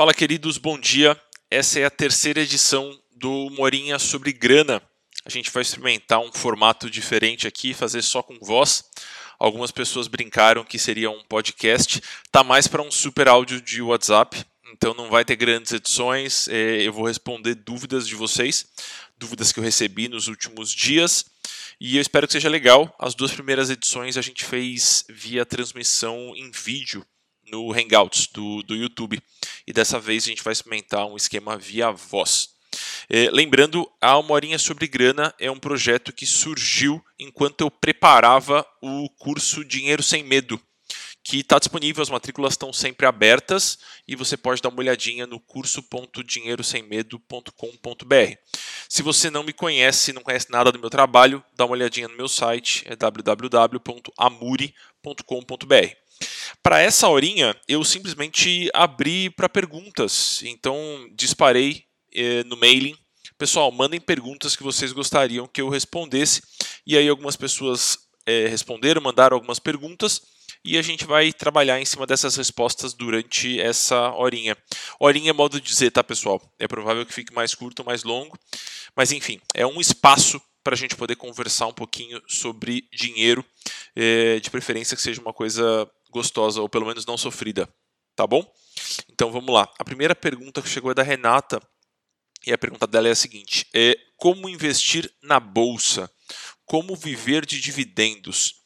Fala, queridos, bom dia. Essa é a terceira edição do Morinha sobre grana. A gente vai experimentar um formato diferente aqui, fazer só com voz. Algumas pessoas brincaram que seria um podcast. Tá mais para um super áudio de WhatsApp, então não vai ter grandes edições. É, eu vou responder dúvidas de vocês, dúvidas que eu recebi nos últimos dias. E eu espero que seja legal. As duas primeiras edições a gente fez via transmissão em vídeo no Hangouts do, do YouTube. E dessa vez a gente vai experimentar um esquema via voz. É, lembrando, a Uma Horinha sobre Grana é um projeto que surgiu enquanto eu preparava o curso Dinheiro Sem Medo, que está disponível, as matrículas estão sempre abertas e você pode dar uma olhadinha no curso.dinheirosemmedo.com.br. Se você não me conhece, não conhece nada do meu trabalho, dá uma olhadinha no meu site, é www.amuri.com.br. Para essa horinha, eu simplesmente abri para perguntas. Então, disparei eh, no mailing. Pessoal, mandem perguntas que vocês gostariam que eu respondesse. E aí, algumas pessoas eh, responderam, mandaram algumas perguntas. E a gente vai trabalhar em cima dessas respostas durante essa horinha. Horinha é modo de dizer, tá, pessoal? É provável que fique mais curto ou mais longo. Mas, enfim, é um espaço para a gente poder conversar um pouquinho sobre dinheiro, eh, de preferência que seja uma coisa gostosa, ou pelo menos não sofrida. Tá bom? Então vamos lá. A primeira pergunta que chegou é da Renata. E a pergunta dela é a seguinte: é como investir na bolsa? Como viver de dividendos?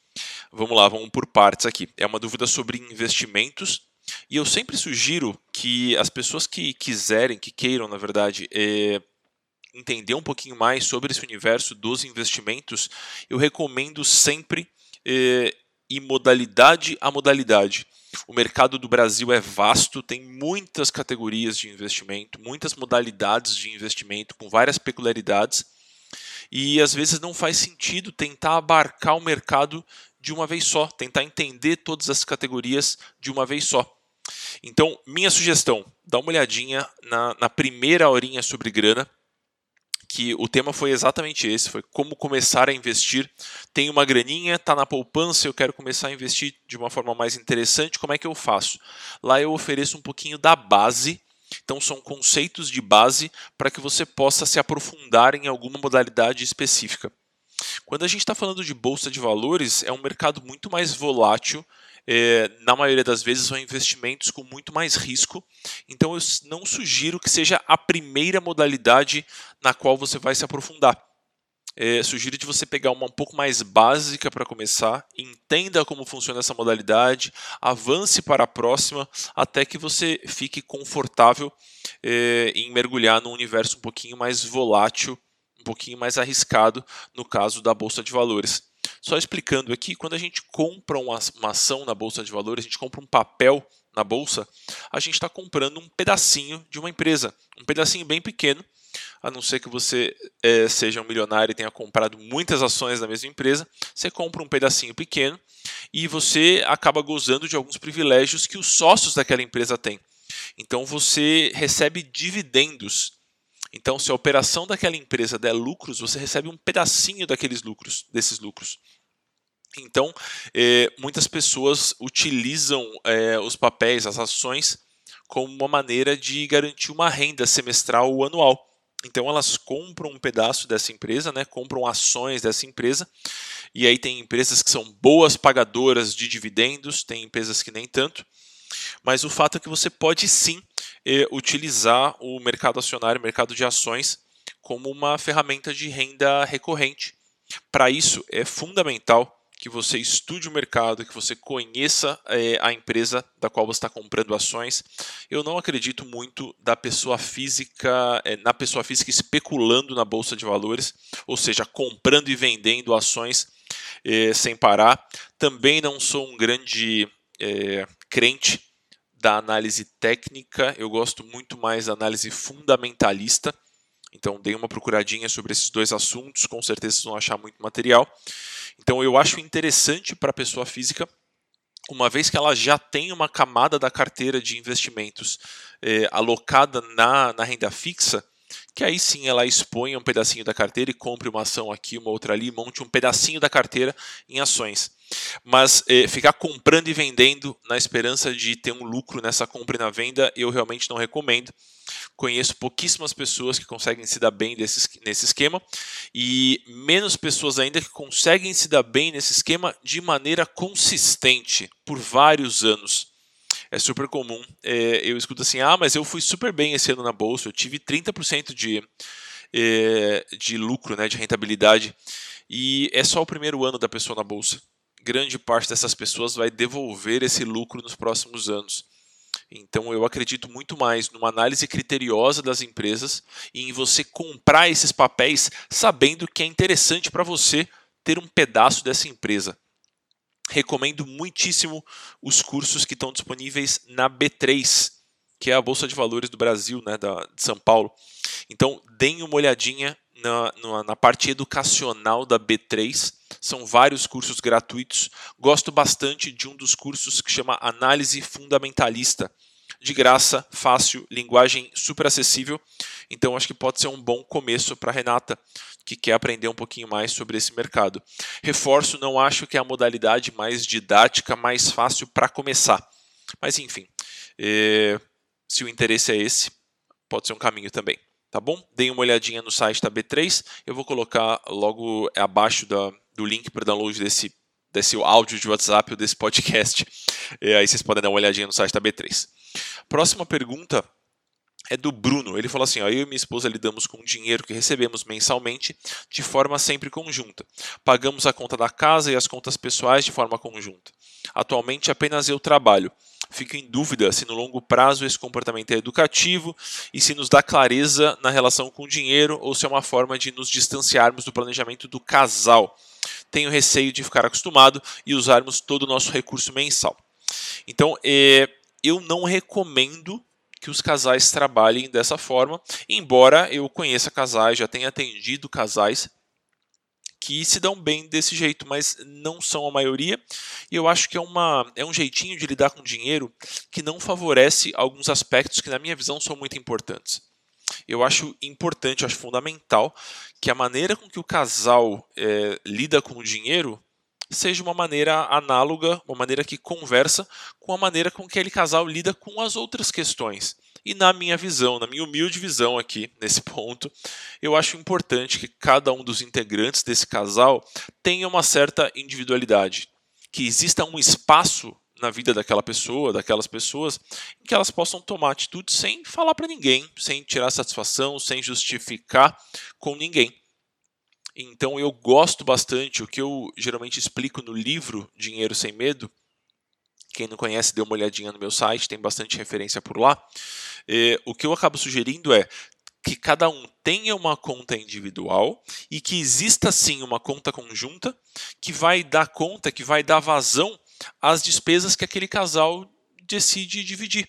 Vamos lá, vamos por partes aqui. É uma dúvida sobre investimentos. E eu sempre sugiro que as pessoas que quiserem, que queiram, na verdade, é, entender um pouquinho mais sobre esse universo dos investimentos, eu recomendo sempre é, e modalidade a modalidade. O mercado do Brasil é vasto, tem muitas categorias de investimento, muitas modalidades de investimento com várias peculiaridades. E às vezes não faz sentido tentar abarcar o mercado de uma vez só, tentar entender todas as categorias de uma vez só. Então, minha sugestão, dá uma olhadinha na, na primeira horinha sobre grana, que o tema foi exatamente esse, foi como começar a investir. Tem uma graninha, está na poupança, eu quero começar a investir de uma forma mais interessante, como é que eu faço? Lá eu ofereço um pouquinho da base, então são conceitos de base para que você possa se aprofundar em alguma modalidade específica. Quando a gente está falando de bolsa de valores, é um mercado muito mais volátil é, na maioria das vezes são investimentos com muito mais risco. Então eu não sugiro que seja a primeira modalidade na qual você vai se aprofundar. É, sugiro de você pegar uma um pouco mais básica para começar, entenda como funciona essa modalidade, avance para a próxima até que você fique confortável é, em mergulhar num universo um pouquinho mais volátil, um pouquinho mais arriscado no caso da bolsa de valores. Só explicando aqui, quando a gente compra uma, uma ação na bolsa de valores, a gente compra um papel na bolsa, a gente está comprando um pedacinho de uma empresa, um pedacinho bem pequeno, a não ser que você é, seja um milionário e tenha comprado muitas ações da mesma empresa, você compra um pedacinho pequeno e você acaba gozando de alguns privilégios que os sócios daquela empresa têm. Então você recebe dividendos. Então, se a operação daquela empresa der lucros, você recebe um pedacinho daqueles lucros, desses lucros. Então, é, muitas pessoas utilizam é, os papéis, as ações, como uma maneira de garantir uma renda semestral ou anual. Então, elas compram um pedaço dessa empresa, né, compram ações dessa empresa, e aí tem empresas que são boas pagadoras de dividendos, tem empresas que nem tanto, mas o fato é que você pode sim é, utilizar o mercado acionário, mercado de ações, como uma ferramenta de renda recorrente. Para isso, é fundamental que você estude o mercado, que você conheça é, a empresa da qual você está comprando ações. Eu não acredito muito da pessoa física, é, na pessoa física especulando na bolsa de valores, ou seja, comprando e vendendo ações é, sem parar. Também não sou um grande crente da análise técnica, eu gosto muito mais da análise fundamentalista. Então, dei uma procuradinha sobre esses dois assuntos, com certeza vocês vão achar muito material. Então eu acho interessante para a pessoa física, uma vez que ela já tem uma camada da carteira de investimentos é, alocada na, na renda fixa, que aí sim ela expõe um pedacinho da carteira e compre uma ação aqui, uma outra ali, monte um pedacinho da carteira em ações. Mas eh, ficar comprando e vendendo na esperança de ter um lucro nessa compra e na venda, eu realmente não recomendo. Conheço pouquíssimas pessoas que conseguem se dar bem desse, nesse esquema e menos pessoas ainda que conseguem se dar bem nesse esquema de maneira consistente por vários anos. É super comum. É, eu escuto assim: ah, mas eu fui super bem esse ano na bolsa, eu tive 30% de, é, de lucro, né, de rentabilidade. E é só o primeiro ano da pessoa na bolsa. Grande parte dessas pessoas vai devolver esse lucro nos próximos anos. Então eu acredito muito mais numa análise criteriosa das empresas e em você comprar esses papéis sabendo que é interessante para você ter um pedaço dessa empresa. Recomendo muitíssimo os cursos que estão disponíveis na B3, que é a Bolsa de Valores do Brasil, né, da, de São Paulo. Então, deem uma olhadinha na, na, na, parte educacional da B3. São vários cursos gratuitos. Gosto bastante de um dos cursos que chama Análise Fundamentalista. De graça, fácil, linguagem super acessível. Então, acho que pode ser um bom começo para Renata, que quer aprender um pouquinho mais sobre esse mercado. Reforço, não acho que é a modalidade mais didática, mais fácil para começar. Mas, enfim, é, se o interesse é esse, pode ser um caminho também tá bom? Deem uma olhadinha no site da B3, eu vou colocar logo abaixo da, do link para download desse, desse áudio de WhatsApp ou desse podcast. E aí vocês podem dar uma olhadinha no site da B3. Próxima pergunta é do Bruno. Ele falou assim: ó, eu e minha esposa lidamos com o dinheiro que recebemos mensalmente de forma sempre conjunta. Pagamos a conta da casa e as contas pessoais de forma conjunta. Atualmente apenas eu trabalho fico em dúvida se no longo prazo esse comportamento é educativo e se nos dá clareza na relação com o dinheiro ou se é uma forma de nos distanciarmos do planejamento do casal. Tenho receio de ficar acostumado e usarmos todo o nosso recurso mensal. Então, é, eu não recomendo que os casais trabalhem dessa forma, embora eu conheça casais, já tenha atendido casais que se dão bem desse jeito, mas não são a maioria. E eu acho que é, uma, é um jeitinho de lidar com dinheiro que não favorece alguns aspectos que, na minha visão, são muito importantes. Eu acho importante, eu acho fundamental que a maneira com que o casal é, lida com o dinheiro seja uma maneira análoga, uma maneira que conversa com a maneira com que aquele casal lida com as outras questões. E na minha visão, na minha humilde visão aqui, nesse ponto, eu acho importante que cada um dos integrantes desse casal tenha uma certa individualidade. Que exista um espaço na vida daquela pessoa, daquelas pessoas, em que elas possam tomar atitude sem falar para ninguém, sem tirar satisfação, sem justificar com ninguém. Então eu gosto bastante, o que eu geralmente explico no livro Dinheiro Sem Medo, quem não conhece, dê uma olhadinha no meu site, tem bastante referência por lá. É, o que eu acabo sugerindo é que cada um tenha uma conta individual e que exista sim uma conta conjunta que vai dar conta, que vai dar vazão às despesas que aquele casal decide dividir.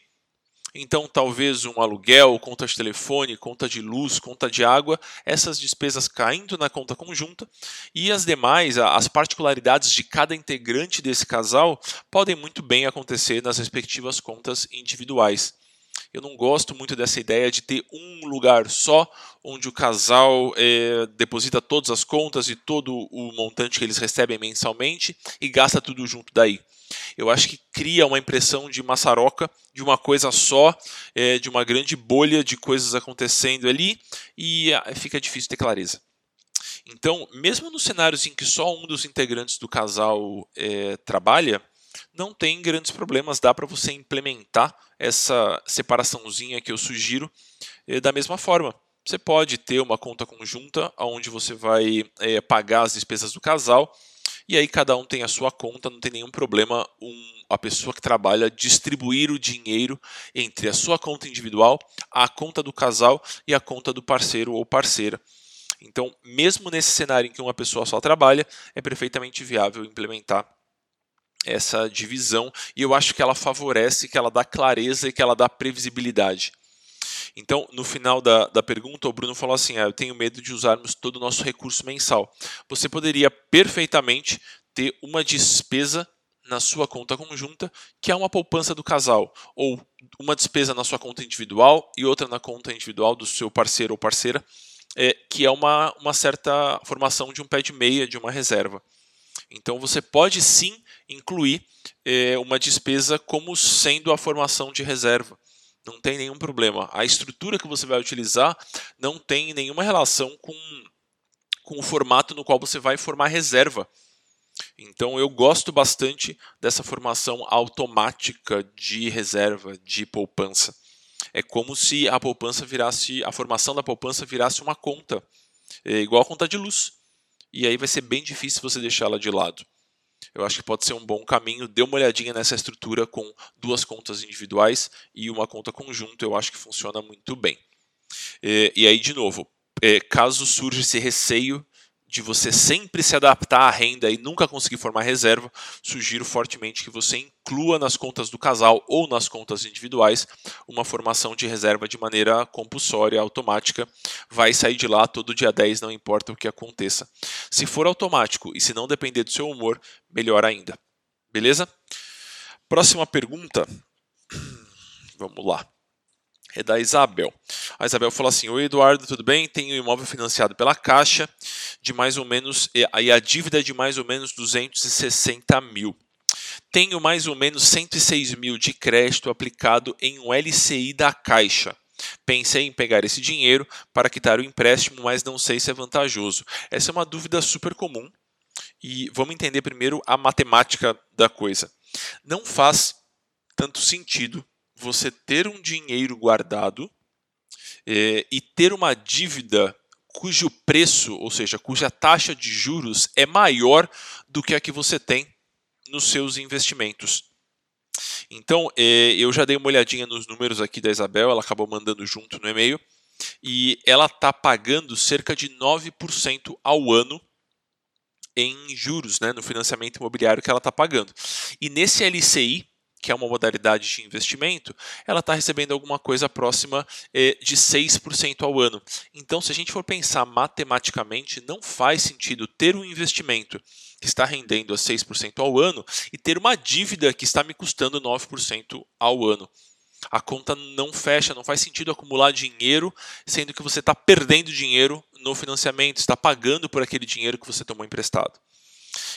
Então, talvez um aluguel, conta de telefone, conta de luz, conta de água, essas despesas caindo na conta conjunta e as demais, as particularidades de cada integrante desse casal podem muito bem acontecer nas respectivas contas individuais. Eu não gosto muito dessa ideia de ter um lugar só onde o casal é, deposita todas as contas e todo o montante que eles recebem mensalmente e gasta tudo junto daí. Eu acho que cria uma impressão de maçaroca, de uma coisa só, é, de uma grande bolha de coisas acontecendo ali e ah, fica difícil ter clareza. Então, mesmo nos cenários em que só um dos integrantes do casal é, trabalha, não tem grandes problemas, dá para você implementar essa separaçãozinha que eu sugiro é, da mesma forma. Você pode ter uma conta conjunta onde você vai é, pagar as despesas do casal e aí cada um tem a sua conta, não tem nenhum problema um, a pessoa que trabalha distribuir o dinheiro entre a sua conta individual, a conta do casal e a conta do parceiro ou parceira. Então, mesmo nesse cenário em que uma pessoa só trabalha, é perfeitamente viável implementar essa divisão e eu acho que ela favorece, que ela dá clareza e que ela dá previsibilidade. Então, no final da, da pergunta, o Bruno falou assim: ah, Eu tenho medo de usarmos todo o nosso recurso mensal. Você poderia perfeitamente ter uma despesa na sua conta conjunta, que é uma poupança do casal, ou uma despesa na sua conta individual e outra na conta individual do seu parceiro ou parceira, é, que é uma, uma certa formação de um pé de meia, de uma reserva. Então você pode sim incluir é, uma despesa como sendo a formação de reserva. Não tem nenhum problema. A estrutura que você vai utilizar não tem nenhuma relação com, com o formato no qual você vai formar reserva. Então eu gosto bastante dessa formação automática de reserva, de poupança. É como se a poupança virasse, a formação da poupança virasse uma conta, é igual a conta de luz. E aí vai ser bem difícil você deixá-la de lado. Eu acho que pode ser um bom caminho. Dê uma olhadinha nessa estrutura com duas contas individuais e uma conta conjunta. Eu acho que funciona muito bem. E, e aí, de novo, é, caso surja esse receio de você sempre se adaptar à renda e nunca conseguir formar reserva, sugiro fortemente que você inclua nas contas do casal ou nas contas individuais uma formação de reserva de maneira compulsória, automática. Vai sair de lá todo dia 10, não importa o que aconteça. Se for automático e se não depender do seu humor, melhor ainda. Beleza? Próxima pergunta. Vamos lá é da Isabel. A Isabel falou assim: Oi Eduardo, tudo bem? Tenho um imóvel financiado pela Caixa de mais ou menos, e a dívida é de mais ou menos 260 mil. Tenho mais ou menos 106 mil de crédito aplicado em um LCI da Caixa. Pensei em pegar esse dinheiro para quitar o empréstimo, mas não sei se é vantajoso. Essa é uma dúvida super comum e vamos entender primeiro a matemática da coisa. Não faz tanto sentido você ter um dinheiro guardado é, e ter uma dívida cujo preço, ou seja, cuja taxa de juros é maior do que a que você tem nos seus investimentos. Então, é, eu já dei uma olhadinha nos números aqui da Isabel, ela acabou mandando junto no e-mail, e ela está pagando cerca de 9% ao ano em juros, né, no financiamento imobiliário que ela está pagando. E nesse LCI, que é uma modalidade de investimento, ela está recebendo alguma coisa próxima eh, de 6% ao ano. Então, se a gente for pensar matematicamente, não faz sentido ter um investimento que está rendendo a 6% ao ano e ter uma dívida que está me custando 9% ao ano. A conta não fecha, não faz sentido acumular dinheiro, sendo que você está perdendo dinheiro no financiamento, está pagando por aquele dinheiro que você tomou emprestado.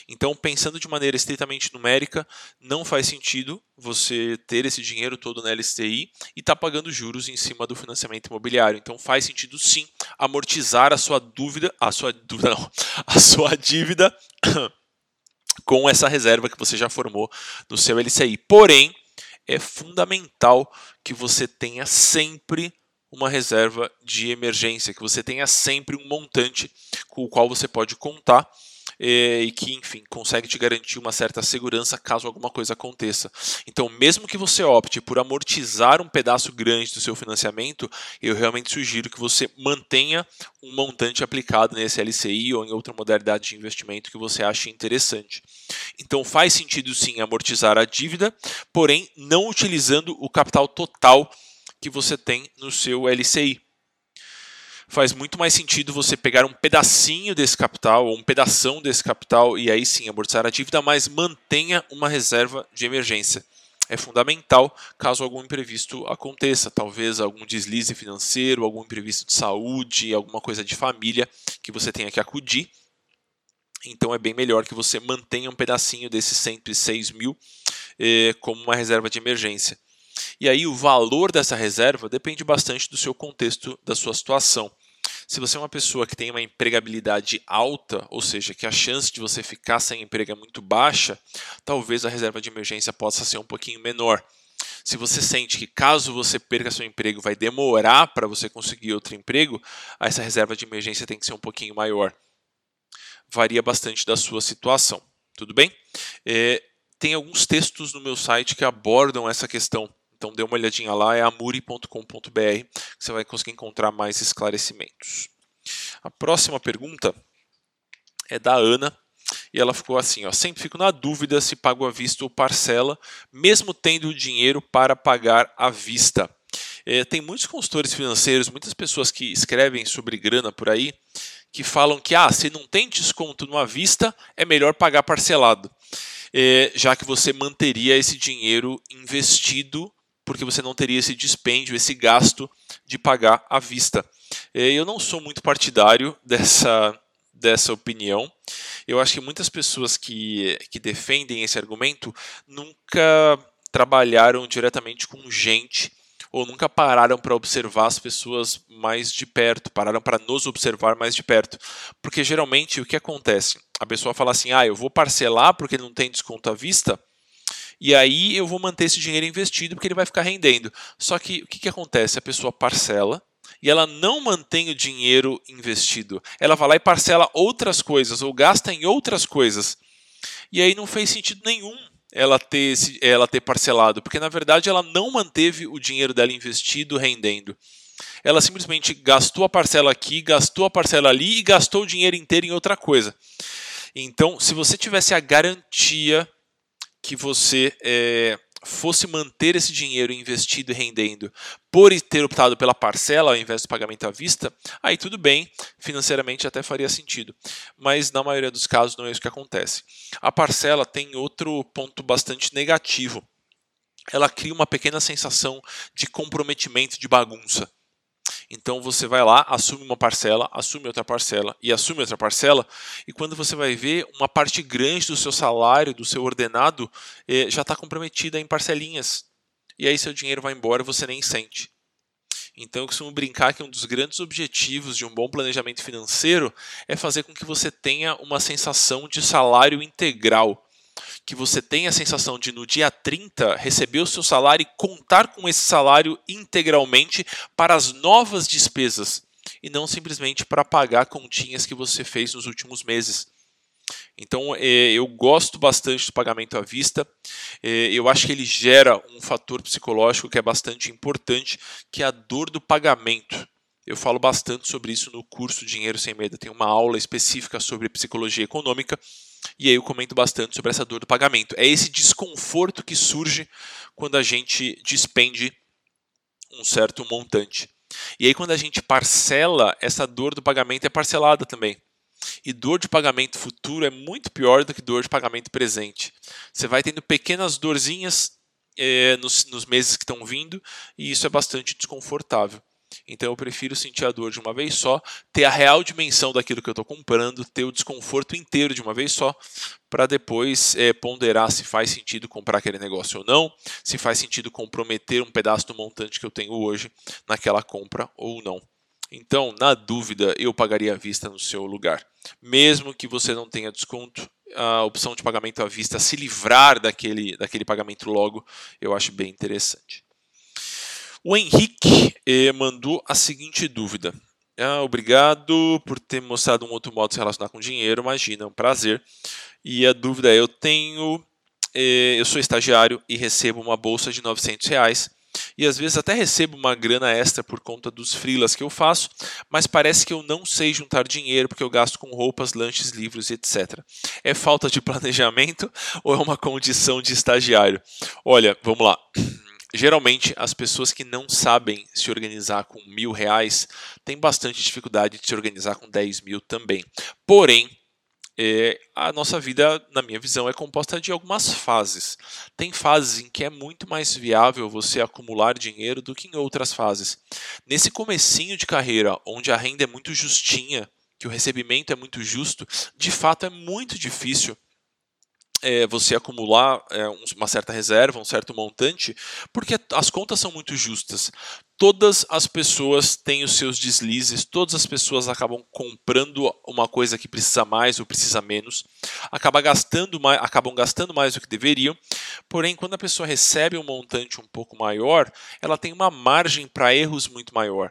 Então, pensando de maneira estritamente numérica, não faz sentido você ter esse dinheiro todo na LCI e estar tá pagando juros em cima do financiamento imobiliário. Então, faz sentido sim amortizar a sua dúvida, a sua dúvida, não, a sua dívida com essa reserva que você já formou no seu LCI. Porém, é fundamental que você tenha sempre uma reserva de emergência, que você tenha sempre um montante com o qual você pode contar e que, enfim, consegue te garantir uma certa segurança caso alguma coisa aconteça. Então, mesmo que você opte por amortizar um pedaço grande do seu financiamento, eu realmente sugiro que você mantenha um montante aplicado nesse LCI ou em outra modalidade de investimento que você ache interessante. Então, faz sentido sim amortizar a dívida, porém não utilizando o capital total que você tem no seu LCI faz muito mais sentido você pegar um pedacinho desse capital, ou um pedação desse capital, e aí sim amortizar a dívida, mas mantenha uma reserva de emergência. É fundamental caso algum imprevisto aconteça, talvez algum deslize financeiro, algum imprevisto de saúde, alguma coisa de família que você tenha que acudir. Então é bem melhor que você mantenha um pedacinho desses 106 mil eh, como uma reserva de emergência. E aí o valor dessa reserva depende bastante do seu contexto, da sua situação. Se você é uma pessoa que tem uma empregabilidade alta, ou seja, que a chance de você ficar sem emprego é muito baixa, talvez a reserva de emergência possa ser um pouquinho menor. Se você sente que caso você perca seu emprego vai demorar para você conseguir outro emprego, essa reserva de emergência tem que ser um pouquinho maior. Varia bastante da sua situação. Tudo bem? É, tem alguns textos no meu site que abordam essa questão então dê uma olhadinha lá, é amuri.com.br, você vai conseguir encontrar mais esclarecimentos. A próxima pergunta é da Ana, e ela ficou assim: ó, sempre fico na dúvida se pago à vista ou parcela, mesmo tendo o dinheiro para pagar à vista. É, tem muitos consultores financeiros, muitas pessoas que escrevem sobre grana por aí, que falam que ah, se não tem desconto numa vista, é melhor pagar parcelado, é, já que você manteria esse dinheiro investido porque você não teria esse dispêndio, esse gasto de pagar à vista. Eu não sou muito partidário dessa, dessa opinião. Eu acho que muitas pessoas que, que defendem esse argumento nunca trabalharam diretamente com gente ou nunca pararam para observar as pessoas mais de perto, pararam para nos observar mais de perto. Porque geralmente o que acontece? A pessoa fala assim: ah, eu vou parcelar porque não tem desconto à vista, e aí eu vou manter esse dinheiro investido porque ele vai ficar rendendo. Só que o que, que acontece? A pessoa parcela e ela não mantém o dinheiro investido. Ela vai lá e parcela outras coisas ou gasta em outras coisas. E aí não fez sentido nenhum ela ter, ela ter parcelado, porque na verdade ela não manteve o dinheiro dela investido rendendo. Ela simplesmente gastou a parcela aqui, gastou a parcela ali e gastou o dinheiro inteiro em outra coisa. Então, se você tivesse a garantia que você é, fosse manter esse dinheiro investido e rendendo por ter optado pela parcela ao invés do pagamento à vista, aí tudo bem, financeiramente até faria sentido. Mas na maioria dos casos não é isso que acontece. A parcela tem outro ponto bastante negativo. Ela cria uma pequena sensação de comprometimento, de bagunça. Então você vai lá, assume uma parcela, assume outra parcela e assume outra parcela, e quando você vai ver, uma parte grande do seu salário, do seu ordenado, eh, já está comprometida em parcelinhas. E aí seu dinheiro vai embora e você nem sente. Então eu costumo brincar que um dos grandes objetivos de um bom planejamento financeiro é fazer com que você tenha uma sensação de salário integral que você tenha a sensação de no dia 30 receber o seu salário e contar com esse salário integralmente para as novas despesas e não simplesmente para pagar continhas que você fez nos últimos meses. Então, é, eu gosto bastante do pagamento à vista. É, eu acho que ele gera um fator psicológico que é bastante importante, que é a dor do pagamento. Eu falo bastante sobre isso no curso Dinheiro Sem Medo. Tem uma aula específica sobre psicologia econômica e aí eu comento bastante sobre essa dor do pagamento. É esse desconforto que surge quando a gente despende um certo montante. E aí quando a gente parcela, essa dor do pagamento é parcelada também. E dor de pagamento futuro é muito pior do que dor de pagamento presente. Você vai tendo pequenas dorzinhas é, nos, nos meses que estão vindo e isso é bastante desconfortável. Então eu prefiro sentir a dor de uma vez só, ter a real dimensão daquilo que eu estou comprando, ter o desconforto inteiro de uma vez só, para depois é, ponderar se faz sentido comprar aquele negócio ou não, se faz sentido comprometer um pedaço do montante que eu tenho hoje naquela compra ou não. Então, na dúvida, eu pagaria à vista no seu lugar. Mesmo que você não tenha desconto, a opção de pagamento à vista, se livrar daquele, daquele pagamento logo, eu acho bem interessante. O Henrique eh, mandou a seguinte dúvida. Ah, obrigado por ter mostrado um outro modo de se relacionar com dinheiro. Imagina, é um prazer. E a dúvida é: eu tenho, eh, eu sou estagiário e recebo uma bolsa de 900 reais e às vezes até recebo uma grana extra por conta dos freelas que eu faço, mas parece que eu não sei juntar dinheiro porque eu gasto com roupas, lanches, livros, etc. É falta de planejamento ou é uma condição de estagiário? Olha, vamos lá geralmente as pessoas que não sabem se organizar com mil reais têm bastante dificuldade de se organizar com 10 mil também. Porém, é, a nossa vida, na minha visão, é composta de algumas fases. Tem fases em que é muito mais viável você acumular dinheiro do que em outras fases. Nesse comecinho de carreira, onde a renda é muito justinha, que o recebimento é muito justo, de fato é muito difícil é, você acumular é, uma certa reserva, um certo montante, porque as contas são muito justas. Todas as pessoas têm os seus deslizes, todas as pessoas acabam comprando uma coisa que precisa mais ou precisa menos, acaba gastando mais, acabam gastando mais do que deveriam. Porém, quando a pessoa recebe um montante um pouco maior, ela tem uma margem para erros muito maior.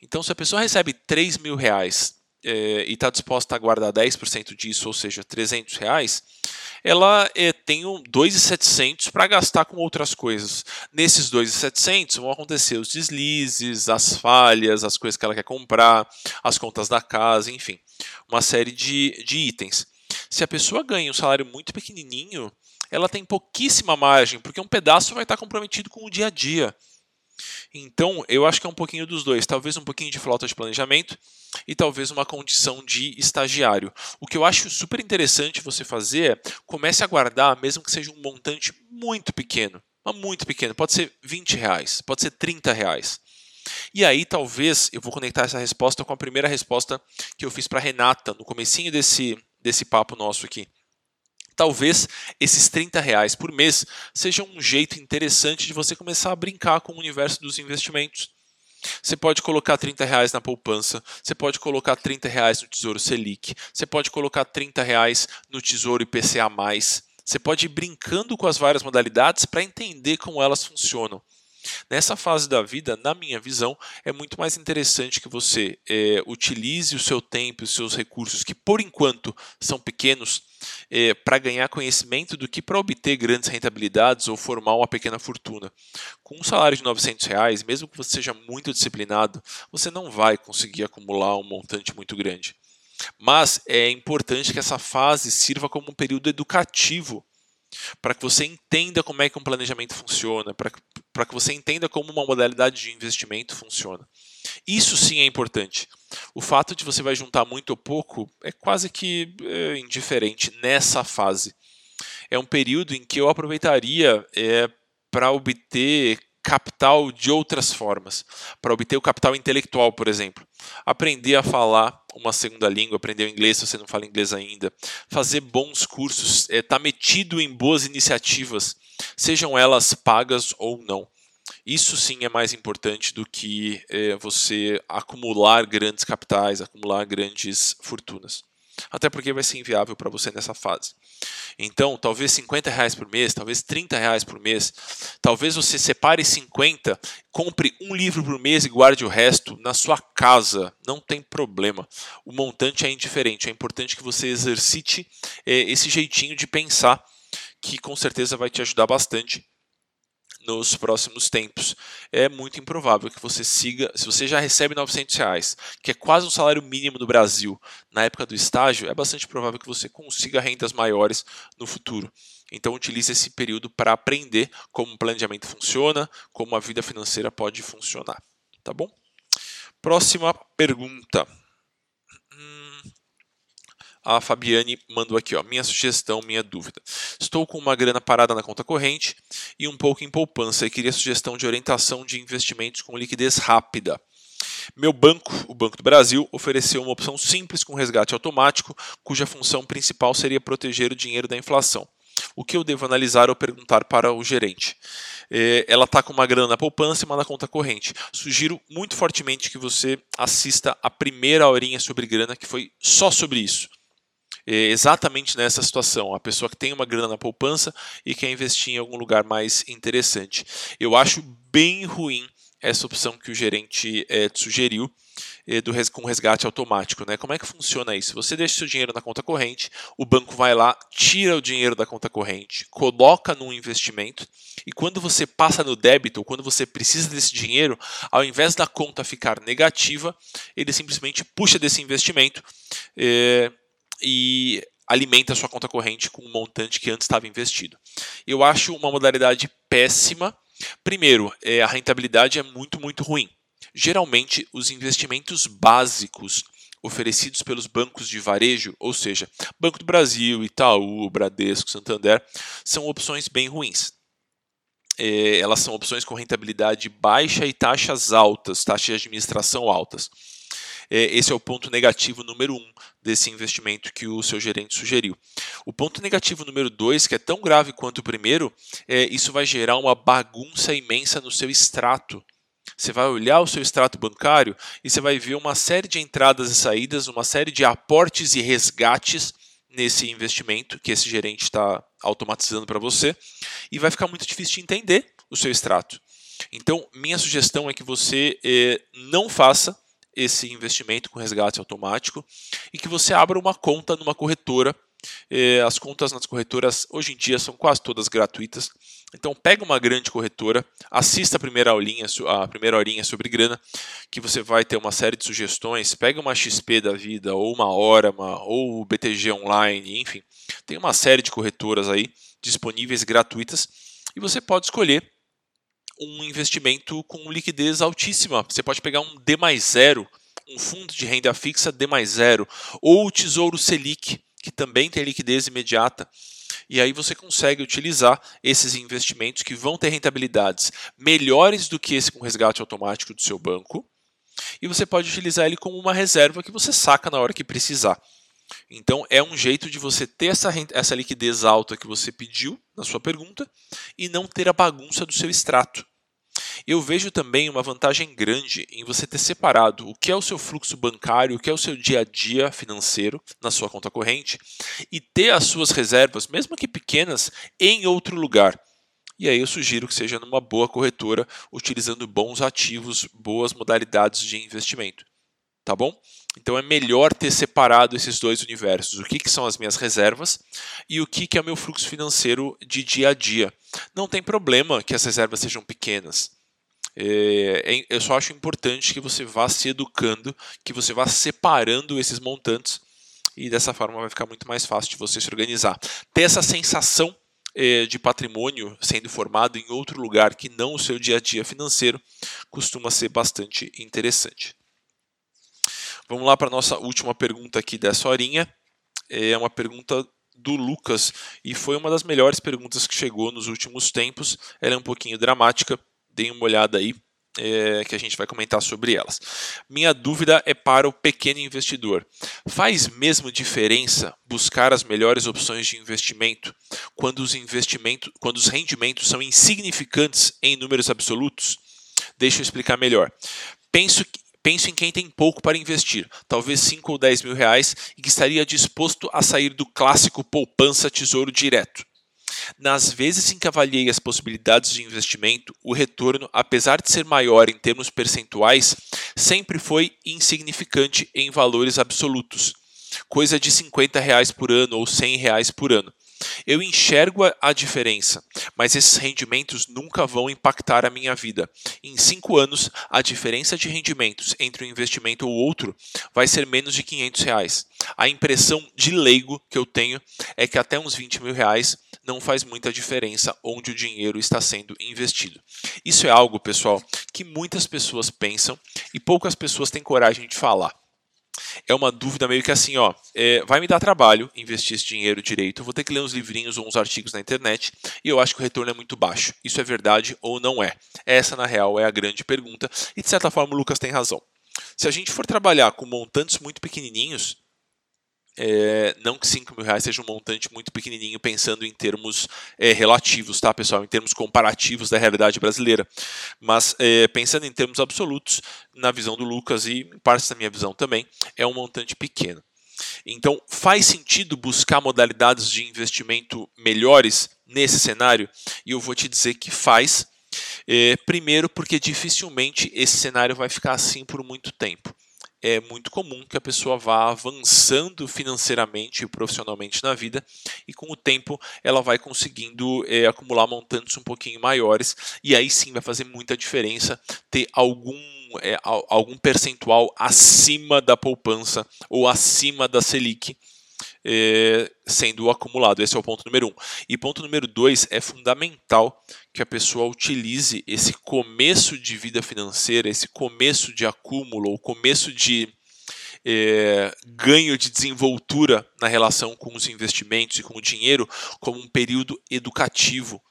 Então, se a pessoa recebe 3 mil reais é, e está disposta a guardar 10% disso, ou seja, 300 reais, ela é, tem um 2,700 para gastar com outras coisas. Nesses 2,700 vão acontecer os deslizes, as falhas, as coisas que ela quer comprar, as contas da casa, enfim, uma série de, de itens. Se a pessoa ganha um salário muito pequenininho, ela tem pouquíssima margem, porque um pedaço vai estar comprometido com o dia a dia. Então, eu acho que é um pouquinho dos dois. Talvez um pouquinho de falta de planejamento e talvez uma condição de estagiário. O que eu acho super interessante você fazer é comece a guardar, mesmo que seja um montante muito pequeno. Mas muito pequeno. Pode ser 20 reais, pode ser 30 reais. E aí, talvez, eu vou conectar essa resposta com a primeira resposta que eu fiz para Renata no comecinho desse, desse papo nosso aqui. Talvez esses 30 reais por mês seja um jeito interessante de você começar a brincar com o universo dos investimentos. Você pode colocar 30 reais na poupança, você pode colocar 30 reais no Tesouro Selic, você pode colocar 30 reais no Tesouro IPCA+, você pode ir brincando com as várias modalidades para entender como elas funcionam. Nessa fase da vida, na minha visão, é muito mais interessante que você é, utilize o seu tempo e os seus recursos, que por enquanto são pequenos, é, para ganhar conhecimento do que para obter grandes rentabilidades ou formar uma pequena fortuna. Com um salário de 900 reais, mesmo que você seja muito disciplinado, você não vai conseguir acumular um montante muito grande. Mas é importante que essa fase sirva como um período educativo para que você entenda como é que um planejamento funciona, para para que você entenda como uma modalidade de investimento funciona. Isso sim é importante. O fato de você vai juntar muito ou pouco é quase que é, indiferente nessa fase. É um período em que eu aproveitaria é, para obter capital de outras formas, para obter o capital intelectual, por exemplo. Aprender a falar uma segunda língua, aprender o inglês se você não fala inglês ainda, fazer bons cursos, estar é, tá metido em boas iniciativas sejam elas pagas ou não. Isso sim é mais importante do que é, você acumular grandes capitais, acumular grandes fortunas. Até porque vai ser inviável para você nessa fase. Então, talvez 50 reais por mês, talvez 30 reais por mês, talvez você separe 50, compre um livro por mês e guarde o resto na sua casa. Não tem problema. O montante é indiferente. É importante que você exercite é, esse jeitinho de pensar que com certeza vai te ajudar bastante nos próximos tempos. É muito improvável que você siga, se você já recebe 900 reais, que é quase um salário mínimo no Brasil, na época do estágio, é bastante provável que você consiga rendas maiores no futuro. Então utilize esse período para aprender como o planejamento funciona, como a vida financeira pode funcionar, tá bom? Próxima pergunta a Fabiane mandou aqui, ó, minha sugestão, minha dúvida. Estou com uma grana parada na conta corrente e um pouco em poupança e queria sugestão de orientação de investimentos com liquidez rápida. Meu banco, o Banco do Brasil, ofereceu uma opção simples com resgate automático, cuja função principal seria proteger o dinheiro da inflação. O que eu devo analisar ou perguntar para o gerente? É, ela está com uma grana na poupança e uma na conta corrente. Sugiro muito fortemente que você assista a primeira horinha sobre grana, que foi só sobre isso exatamente nessa situação. A pessoa que tem uma grana na poupança e quer investir em algum lugar mais interessante. Eu acho bem ruim essa opção que o gerente é, sugeriu é, com resgate automático. Né? Como é que funciona isso? Você deixa seu dinheiro na conta corrente, o banco vai lá, tira o dinheiro da conta corrente, coloca num investimento e quando você passa no débito, ou quando você precisa desse dinheiro, ao invés da conta ficar negativa, ele simplesmente puxa desse investimento. É, e alimenta a sua conta corrente com um montante que antes estava investido. Eu acho uma modalidade péssima. Primeiro, é, a rentabilidade é muito, muito ruim. Geralmente, os investimentos básicos oferecidos pelos bancos de varejo, ou seja, Banco do Brasil, Itaú, Bradesco, Santander, são opções bem ruins. É, elas são opções com rentabilidade baixa e taxas altas, taxas de administração altas. É, esse é o ponto negativo número um desse investimento que o seu gerente sugeriu. O ponto negativo número dois, que é tão grave quanto o primeiro, é isso vai gerar uma bagunça imensa no seu extrato. Você vai olhar o seu extrato bancário e você vai ver uma série de entradas e saídas, uma série de aportes e resgates nesse investimento que esse gerente está automatizando para você e vai ficar muito difícil de entender o seu extrato. Então, minha sugestão é que você eh, não faça esse investimento com resgate automático e que você abra uma conta numa corretora. É, as contas nas corretoras hoje em dia são quase todas gratuitas. Então pega uma grande corretora, assista a primeira aulinha, a primeira horinha sobre grana, que você vai ter uma série de sugestões. Pega uma XP da vida, ou uma Orama, ou o BTG Online, enfim. Tem uma série de corretoras aí disponíveis gratuitas e você pode escolher um investimento com liquidez altíssima. Você pode pegar um D mais zero, um fundo de renda fixa D mais zero, ou o Tesouro Selic, que também tem liquidez imediata. E aí você consegue utilizar esses investimentos que vão ter rentabilidades melhores do que esse com resgate automático do seu banco. E você pode utilizar ele como uma reserva que você saca na hora que precisar. Então, é um jeito de você ter essa, essa liquidez alta que você pediu na sua pergunta e não ter a bagunça do seu extrato. Eu vejo também uma vantagem grande em você ter separado o que é o seu fluxo bancário, o que é o seu dia a dia financeiro na sua conta corrente e ter as suas reservas, mesmo que pequenas, em outro lugar. E aí eu sugiro que seja numa boa corretora, utilizando bons ativos, boas modalidades de investimento. Tá bom? Então é melhor ter separado esses dois universos. O que, que são as minhas reservas e o que, que é o meu fluxo financeiro de dia a dia. Não tem problema que as reservas sejam pequenas. É, é, eu só acho importante que você vá se educando, que você vá separando esses montantes e dessa forma vai ficar muito mais fácil de você se organizar. Ter essa sensação é, de patrimônio sendo formado em outro lugar que não o seu dia a dia financeiro costuma ser bastante interessante. Vamos lá para a nossa última pergunta aqui dessa horinha. É uma pergunta do Lucas e foi uma das melhores perguntas que chegou nos últimos tempos. Ela é um pouquinho dramática, deem uma olhada aí é, que a gente vai comentar sobre elas. Minha dúvida é para o pequeno investidor. Faz mesmo diferença buscar as melhores opções de investimento quando os investimentos, quando os rendimentos são insignificantes em números absolutos? Deixa eu explicar melhor. Penso que Penso em quem tem pouco para investir, talvez 5 ou 10 mil reais, e que estaria disposto a sair do clássico poupança tesouro direto. Nas vezes em que avaliei as possibilidades de investimento, o retorno, apesar de ser maior em termos percentuais, sempre foi insignificante em valores absolutos, coisa de 50 reais por ano ou 100 reais por ano. Eu enxergo a diferença, mas esses rendimentos nunca vão impactar a minha vida. Em cinco anos, a diferença de rendimentos entre um investimento ou outro vai ser menos de 500 reais. A impressão de leigo que eu tenho é que até uns 20 mil reais não faz muita diferença onde o dinheiro está sendo investido. Isso é algo, pessoal, que muitas pessoas pensam e poucas pessoas têm coragem de falar é uma dúvida meio que assim, ó, é, vai me dar trabalho investir esse dinheiro direito, vou ter que ler uns livrinhos ou uns artigos na internet e eu acho que o retorno é muito baixo. Isso é verdade ou não é? Essa, na real, é a grande pergunta e, de certa forma, o Lucas tem razão. Se a gente for trabalhar com montantes muito pequenininhos, é, não que 5 mil reais seja um montante muito pequenininho pensando em termos é, relativos, tá, pessoal? Em termos comparativos da realidade brasileira. Mas é, pensando em termos absolutos, na visão do Lucas e em parte da minha visão também, é um montante pequeno. Então, faz sentido buscar modalidades de investimento melhores nesse cenário? E eu vou te dizer que faz. É, primeiro, porque dificilmente esse cenário vai ficar assim por muito tempo é muito comum que a pessoa vá avançando financeiramente e profissionalmente na vida e com o tempo ela vai conseguindo é, acumular montantes um pouquinho maiores e aí sim vai fazer muita diferença ter algum é, algum percentual acima da poupança ou acima da Selic é, sendo acumulado. Esse é o ponto número um. E ponto número dois é fundamental que a pessoa utilize esse começo de vida financeira, esse começo de acúmulo, o começo de é, ganho de desenvoltura na relação com os investimentos e com o dinheiro como um período educativo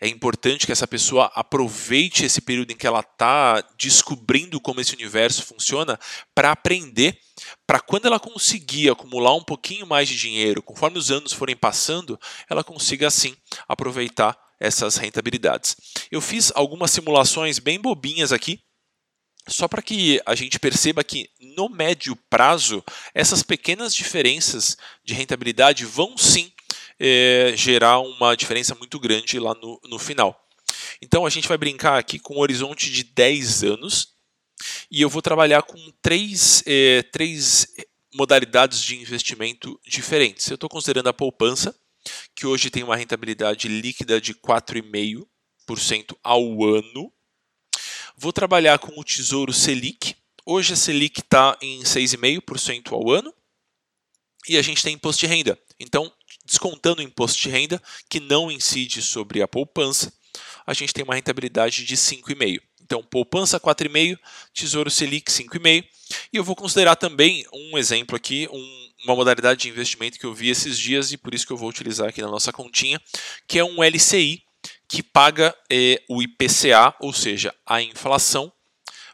é importante que essa pessoa aproveite esse período em que ela está descobrindo como esse universo funciona para aprender, para quando ela conseguir acumular um pouquinho mais de dinheiro, conforme os anos forem passando, ela consiga assim aproveitar essas rentabilidades. Eu fiz algumas simulações bem bobinhas aqui, só para que a gente perceba que no médio prazo essas pequenas diferenças de rentabilidade vão sim é, gerar uma diferença muito grande lá no, no final. Então a gente vai brincar aqui com um horizonte de 10 anos e eu vou trabalhar com três, é, três modalidades de investimento diferentes. Eu estou considerando a poupança, que hoje tem uma rentabilidade líquida de 4,5% ao ano. Vou trabalhar com o Tesouro Selic. Hoje a Selic está em 6,5% ao ano. E a gente tem imposto de renda. Então, descontando o imposto de renda, que não incide sobre a poupança, a gente tem uma rentabilidade de 5,5%. Então, poupança 4,5%, Tesouro Selic 5,5%. E eu vou considerar também um exemplo aqui, um, uma modalidade de investimento que eu vi esses dias e por isso que eu vou utilizar aqui na nossa continha, que é um LCI que paga é, o IPCA, ou seja, a inflação,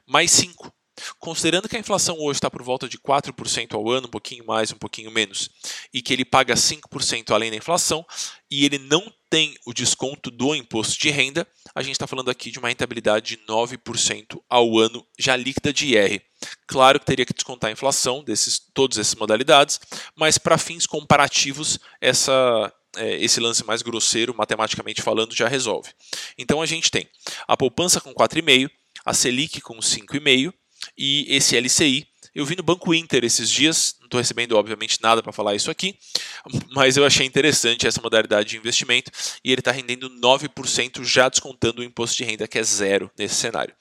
mais 5. Considerando que a inflação hoje está por volta de 4% ao ano, um pouquinho mais, um pouquinho menos, e que ele paga 5% além da inflação, e ele não tem o desconto do imposto de renda, a gente está falando aqui de uma rentabilidade de 9% ao ano já líquida de IR. Claro que teria que descontar a inflação desses todas essas modalidades, mas para fins comparativos, essa, é, esse lance mais grosseiro, matematicamente falando, já resolve. Então a gente tem a poupança com 4,5, a Selic com 5,5 e esse LCI. Eu vi no Banco Inter esses dias, não estou recebendo obviamente nada para falar isso aqui, mas eu achei interessante essa modalidade de investimento e ele está rendendo 9% já descontando o imposto de renda que é zero nesse cenário.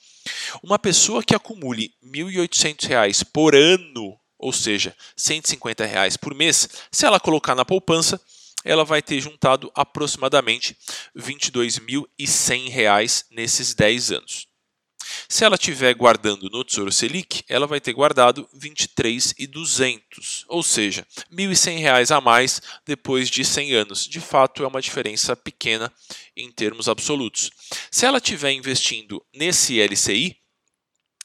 Uma pessoa que acumule R$ 1.800 por ano, ou seja, 150 reais por mês, se ela colocar na poupança, ela vai ter juntado aproximadamente R$ 22.100 nesses 10 anos. Se ela estiver guardando no Tesouro Selic, ela vai ter guardado 23,200, ou seja, R$ 1.100 a mais depois de 100 anos. De fato, é uma diferença pequena em termos absolutos. Se ela estiver investindo nesse LCI,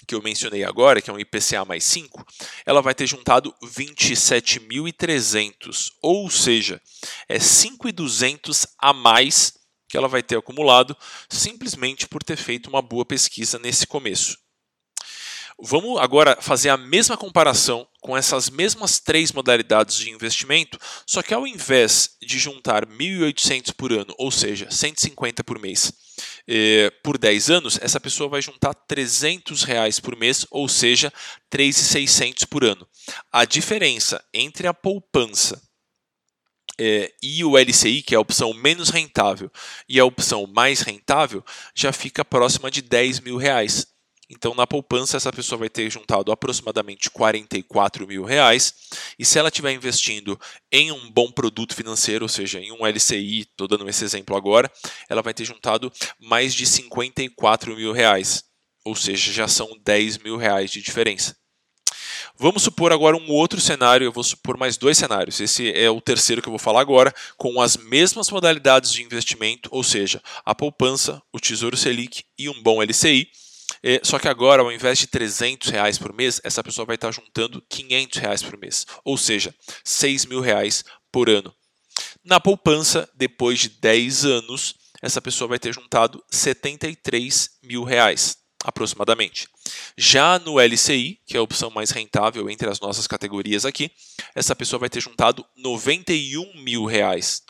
que eu mencionei agora, que é um IPCA mais 5, ela vai ter juntado 27.300, ou seja, é 5.200 a mais que ela vai ter acumulado simplesmente por ter feito uma boa pesquisa nesse começo. Vamos agora fazer a mesma comparação com essas mesmas três modalidades de investimento, só que ao invés de juntar 1.800 por ano, ou seja, 150 por mês, eh, por 10 anos, essa pessoa vai juntar 300 reais por mês, ou seja, 3.600 por ano. A diferença entre a poupança é, e o LCI, que é a opção menos rentável, e a opção mais rentável, já fica próxima de 10 mil reais. Então, na poupança, essa pessoa vai ter juntado aproximadamente 44 mil reais. E se ela estiver investindo em um bom produto financeiro, ou seja, em um LCI, estou dando esse exemplo agora, ela vai ter juntado mais de 54 mil reais. Ou seja, já são 10 mil reais de diferença. Vamos supor agora um outro cenário, eu vou supor mais dois cenários. Esse é o terceiro que eu vou falar agora, com as mesmas modalidades de investimento, ou seja, a poupança, o Tesouro Selic e um bom LCI. É, só que agora, ao invés de 300 reais por mês, essa pessoa vai estar juntando 500 reais por mês, ou seja, 6 mil reais por ano. Na poupança, depois de 10 anos, essa pessoa vai ter juntado 73 mil reais, aproximadamente. Já no LCI, que é a opção mais rentável entre as nossas categorias aqui, essa pessoa vai ter juntado 91 mil reais.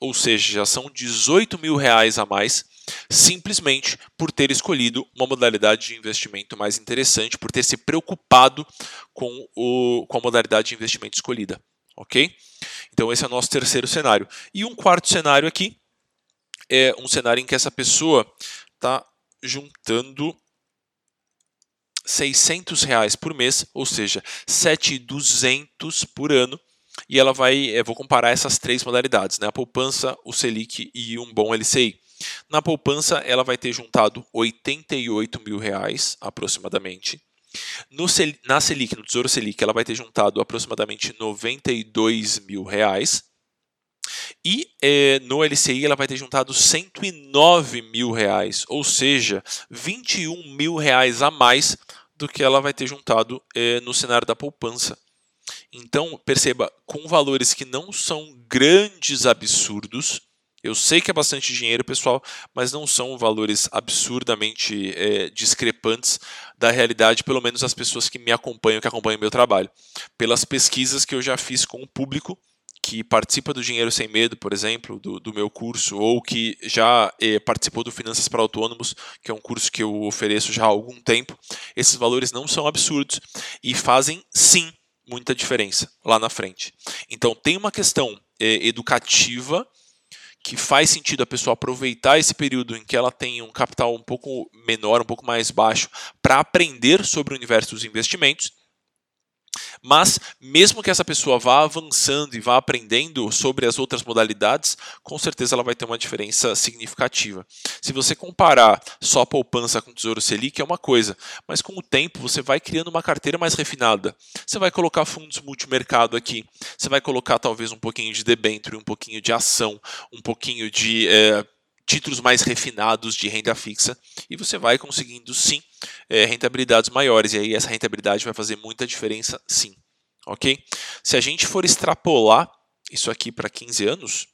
Ou seja, já são 18 mil reais a mais, simplesmente por ter escolhido uma modalidade de investimento mais interessante, por ter se preocupado com, o, com a modalidade de investimento escolhida. Ok? Então, esse é o nosso terceiro cenário. E um quarto cenário aqui é um cenário em que essa pessoa está juntando 600 reais por mês, ou seja, 7,200 por ano. E ela vai, eu eh, vou comparar essas três modalidades, né? a poupança, o Selic e um bom LCI. Na poupança, ela vai ter juntado 88 mil reais, aproximadamente. No, na Selic, no Tesouro Selic, ela vai ter juntado aproximadamente 92 mil reais. E é, no LCI ela vai ter juntado 109 mil reais, ou seja, 21 mil reais a mais do que ela vai ter juntado é, no cenário da poupança. Então, perceba, com valores que não são grandes absurdos, eu sei que é bastante dinheiro, pessoal, mas não são valores absurdamente é, discrepantes da realidade, pelo menos as pessoas que me acompanham, que acompanham meu trabalho. Pelas pesquisas que eu já fiz com o público, que participa do Dinheiro Sem Medo, por exemplo, do, do meu curso, ou que já eh, participou do Finanças para Autônomos, que é um curso que eu ofereço já há algum tempo, esses valores não são absurdos e fazem sim muita diferença lá na frente. Então tem uma questão eh, educativa que faz sentido a pessoa aproveitar esse período em que ela tem um capital um pouco menor, um pouco mais baixo, para aprender sobre o universo dos investimentos mas, mesmo que essa pessoa vá avançando e vá aprendendo sobre as outras modalidades, com certeza ela vai ter uma diferença significativa. Se você comparar só a poupança com o Tesouro Selic, é uma coisa, mas com o tempo você vai criando uma carteira mais refinada. Você vai colocar fundos multimercado aqui, você vai colocar talvez um pouquinho de debênture, um pouquinho de ação, um pouquinho de. É, títulos mais refinados de renda fixa e você vai conseguindo sim é, rentabilidades maiores. E aí essa rentabilidade vai fazer muita diferença sim. Ok? Se a gente for extrapolar isso aqui para 15 anos,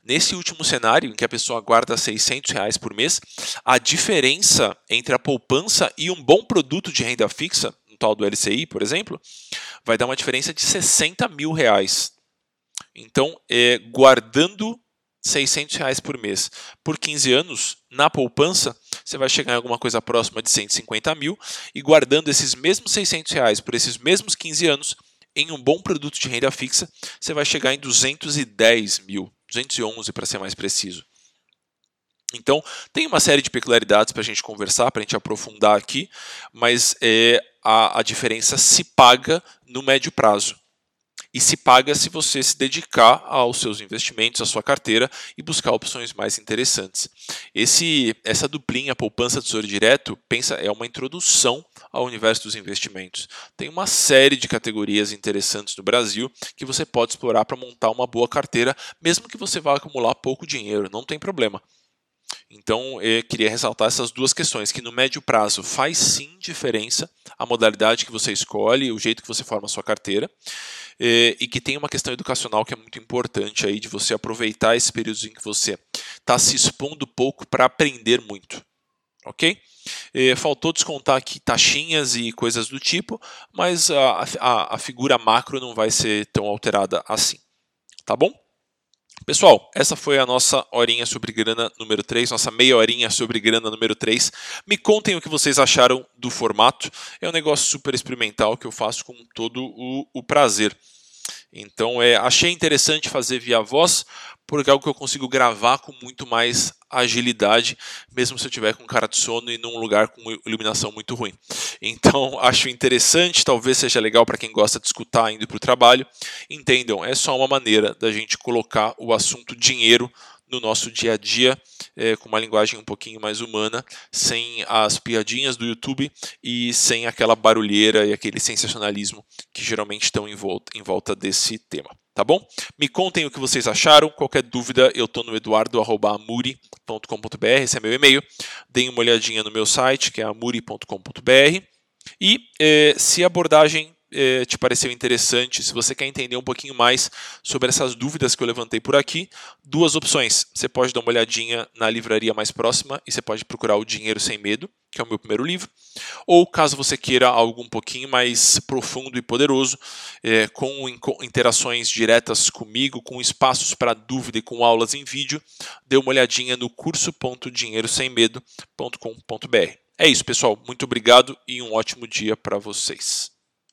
Nesse último cenário, em que a pessoa guarda 600 reais por mês, a diferença entre a poupança e um bom produto de renda fixa, no tal do LCI, por exemplo, vai dar uma diferença de 60 mil reais. Então, é, guardando 600 reais por mês por 15 anos na poupança, você vai chegar em alguma coisa próxima de 150 mil e guardando esses mesmos 600 reais por esses mesmos 15 anos em um bom produto de renda fixa, você vai chegar em 210 mil. 211 para ser mais preciso. Então, tem uma série de peculiaridades para a gente conversar, para a gente aprofundar aqui, mas é, a, a diferença se paga no médio prazo e se paga se você se dedicar aos seus investimentos, à sua carteira e buscar opções mais interessantes. Esse, essa duplinha poupança tesouro direto, pensa, é uma introdução ao universo dos investimentos. Tem uma série de categorias interessantes no Brasil que você pode explorar para montar uma boa carteira, mesmo que você vá acumular pouco dinheiro, não tem problema. Então, eu queria ressaltar essas duas questões, que no médio prazo faz sim diferença a modalidade que você escolhe, o jeito que você forma a sua carteira, e que tem uma questão educacional que é muito importante aí de você aproveitar esse período em que você está se expondo pouco para aprender muito. Ok? faltou descontar aqui taxinhas e coisas do tipo, mas a, a, a figura macro não vai ser tão alterada assim. Tá bom? Pessoal, essa foi a nossa horinha sobre grana número 3, nossa meia horinha sobre grana número 3. Me contem o que vocês acharam do formato. É um negócio super experimental que eu faço com todo o, o prazer. Então, é, achei interessante fazer via voz, porque é algo que eu consigo gravar com muito mais agilidade, mesmo se eu tiver com cara de sono e num lugar com iluminação muito ruim. Então, acho interessante, talvez seja legal para quem gosta de escutar indo para o trabalho. Entendam, é só uma maneira da gente colocar o assunto dinheiro no nosso dia a dia, é, com uma linguagem um pouquinho mais humana, sem as piadinhas do YouTube e sem aquela barulheira e aquele sensacionalismo que geralmente estão em volta, em volta desse tema. Tá bom? Me contem o que vocês acharam. Qualquer dúvida, eu estou no eduardo.amuri.com.br, esse é meu e-mail. Deem uma olhadinha no meu site, que é amuri.com.br. E eh, se a abordagem eh, te pareceu interessante, se você quer entender um pouquinho mais sobre essas dúvidas que eu levantei por aqui, duas opções. Você pode dar uma olhadinha na livraria mais próxima e você pode procurar o Dinheiro Sem Medo, que é o meu primeiro livro. Ou caso você queira algo um pouquinho mais profundo e poderoso, eh, com interações diretas comigo, com espaços para dúvida e com aulas em vídeo, dê uma olhadinha no curso.dinheirosemmedo.com.br. É isso, pessoal. Muito obrigado e um ótimo dia para vocês.